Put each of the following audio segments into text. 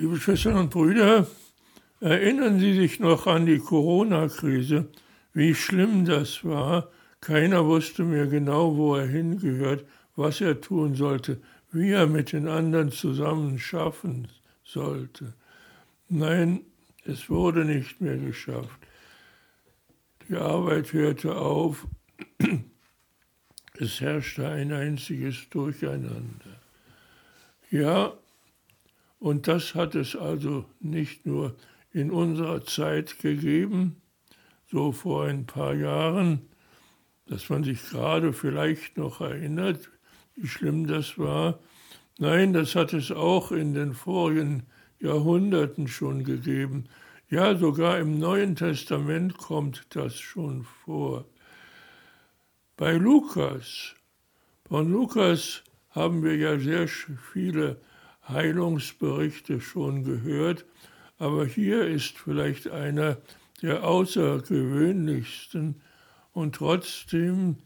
Liebe Schwestern und Brüder, erinnern Sie sich noch an die Corona-Krise, wie schlimm das war. Keiner wusste mehr genau, wo er hingehört, was er tun sollte, wie er mit den anderen zusammen schaffen sollte. Nein, es wurde nicht mehr geschafft. Die Arbeit hörte auf. Es herrschte ein einziges Durcheinander. Ja, und das hat es also nicht nur in unserer Zeit gegeben, so vor ein paar Jahren, dass man sich gerade vielleicht noch erinnert, wie schlimm das war. Nein, das hat es auch in den vorigen Jahrhunderten schon gegeben. Ja, sogar im Neuen Testament kommt das schon vor. Bei Lukas, von Lukas haben wir ja sehr viele Heilungsberichte schon gehört, aber hier ist vielleicht einer der außergewöhnlichsten und trotzdem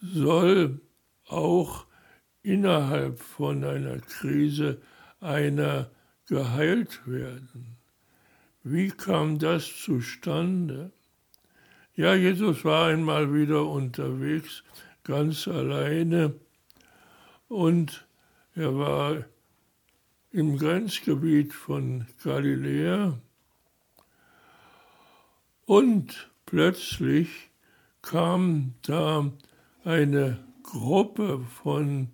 soll auch innerhalb von einer Krise einer geheilt werden. Wie kam das zustande? Ja, Jesus war einmal wieder unterwegs, ganz alleine, und er war im Grenzgebiet von Galiläa. Und plötzlich kam da eine Gruppe von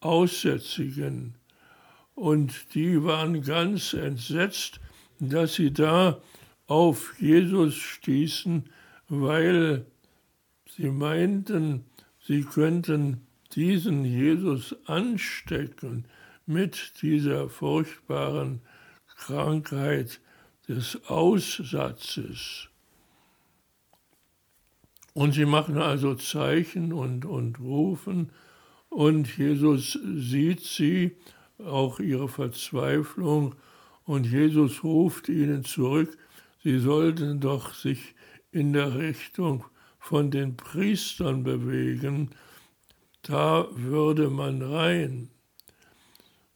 Aussätzigen. Und die waren ganz entsetzt, dass sie da auf Jesus stießen, weil sie meinten, sie könnten diesen Jesus anstecken mit dieser furchtbaren Krankheit des Aussatzes. Und sie machen also Zeichen und, und rufen und Jesus sieht sie, auch ihre Verzweiflung, und Jesus ruft ihnen zurück, sie sollten doch sich in der Richtung von den Priestern bewegen, da würde man rein.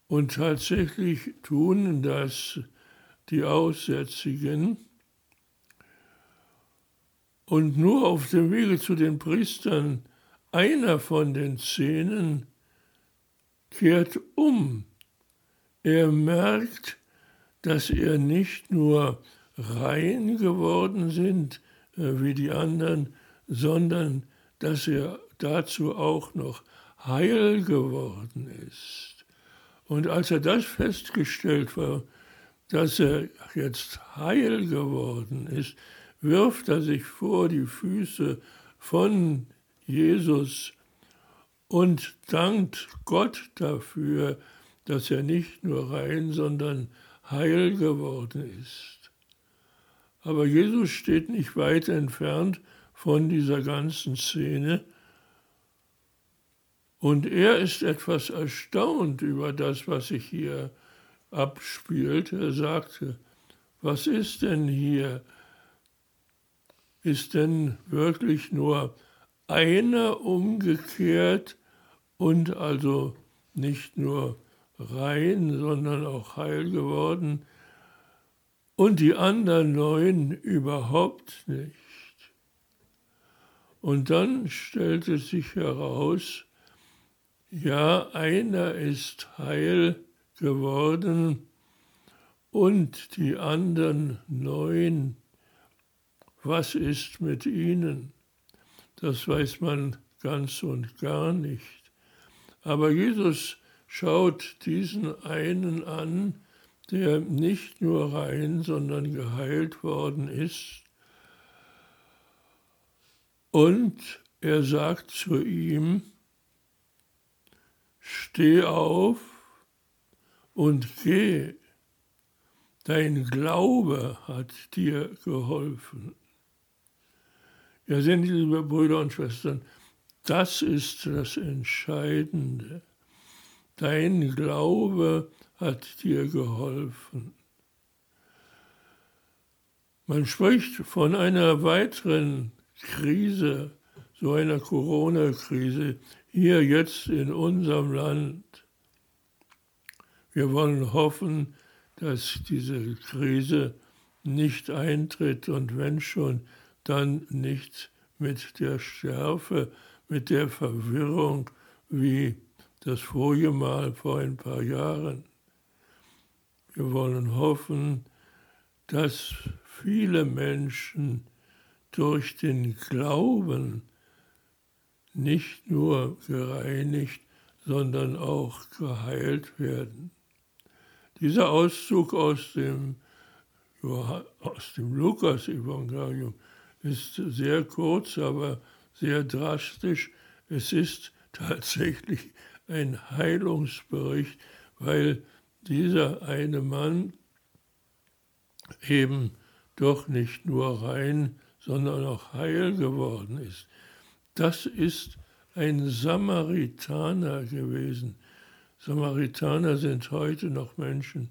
Und tatsächlich tun das die Aussätzigen. Und nur auf dem Wege zu den Priestern, einer von den Zehnen kehrt um. Er merkt, dass er nicht nur rein geworden sind äh, wie die anderen, sondern dass er dazu auch noch heil geworden ist. Und als er das festgestellt war, dass er jetzt heil geworden ist, wirft er sich vor die Füße von Jesus und dankt Gott dafür, dass er nicht nur rein, sondern heil geworden ist. Aber Jesus steht nicht weit entfernt von dieser ganzen Szene und er ist etwas erstaunt über das, was sich hier abspielt. Er sagte, was ist denn hier? Ist denn wirklich nur einer umgekehrt und also nicht nur rein, sondern auch heil geworden und die anderen neun überhaupt nicht? Und dann stellte sich heraus, ja, einer ist heil geworden und die anderen neun, was ist mit ihnen? Das weiß man ganz und gar nicht. Aber Jesus schaut diesen einen an, der nicht nur rein, sondern geheilt worden ist. Und er sagt zu ihm, Steh auf und geh, dein Glaube hat dir geholfen. Ja, sind liebe Brüder und Schwestern, das ist das Entscheidende. Dein Glaube hat dir geholfen. Man spricht von einer weiteren Krise, so einer Corona-Krise, hier jetzt in unserem Land. Wir wollen hoffen, dass diese Krise nicht eintritt und wenn schon, dann nicht mit der Schärfe, mit der Verwirrung wie das vorige Mal vor ein paar Jahren. Wir wollen hoffen, dass viele Menschen durch den Glauben nicht nur gereinigt, sondern auch geheilt werden. Dieser Auszug aus dem, aus dem Lukas-Evangelium ist sehr kurz, aber sehr drastisch. Es ist tatsächlich ein Heilungsbericht, weil dieser eine Mann eben doch nicht nur rein, sondern auch heil geworden ist. Das ist ein Samaritaner gewesen. Samaritaner sind heute noch Menschen,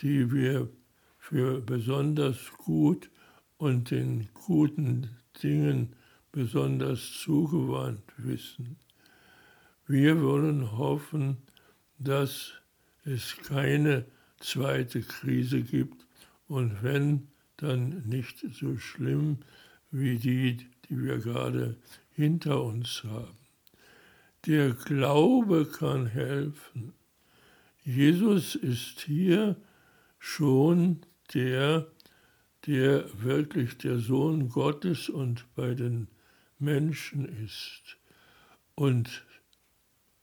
die wir für besonders gut und den guten Dingen besonders zugewandt wissen. Wir wollen hoffen, dass es keine zweite Krise gibt und wenn, dann nicht so schlimm wie die, die wir gerade hinter uns haben. Der Glaube kann helfen. Jesus ist hier schon der, der wirklich der Sohn Gottes und bei den Menschen ist. Und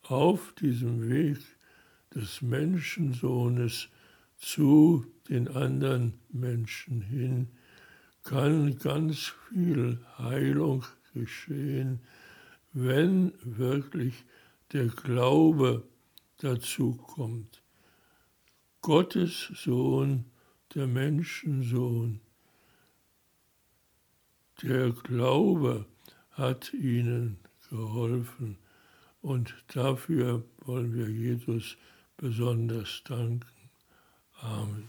auf diesem Weg des Menschensohnes zu den anderen Menschen hin kann ganz viel Heilung geschehen, wenn wirklich der Glaube dazu kommt. Gottes Sohn, der Menschensohn, der Glaube hat ihnen geholfen und dafür wollen wir Jesus besonders danken. Amen.